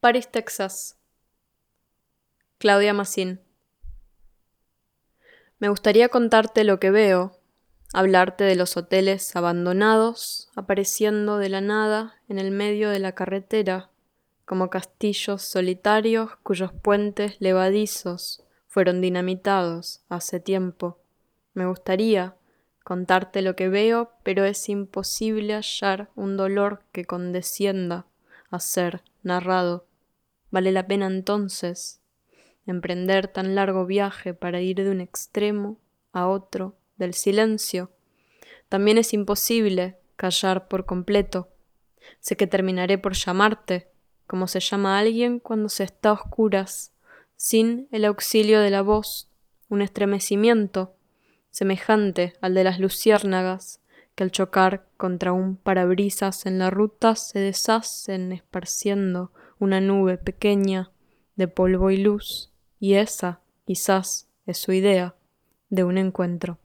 Paris, Texas. Claudia Massín. Me gustaría contarte lo que veo, hablarte de los hoteles abandonados, apareciendo de la nada en el medio de la carretera, como castillos solitarios cuyos puentes levadizos fueron dinamitados hace tiempo. Me gustaría contarte lo que veo, pero es imposible hallar un dolor que condescienda a ser narrado. ¿Vale la pena entonces emprender tan largo viaje para ir de un extremo a otro del silencio? También es imposible callar por completo. Sé que terminaré por llamarte, como se llama alguien cuando se está a oscuras, sin el auxilio de la voz, un estremecimiento semejante al de las luciérnagas que al chocar contra un parabrisas en la ruta se deshacen esparciendo una nube pequeña de polvo y luz, y esa, quizás, es su idea de un encuentro.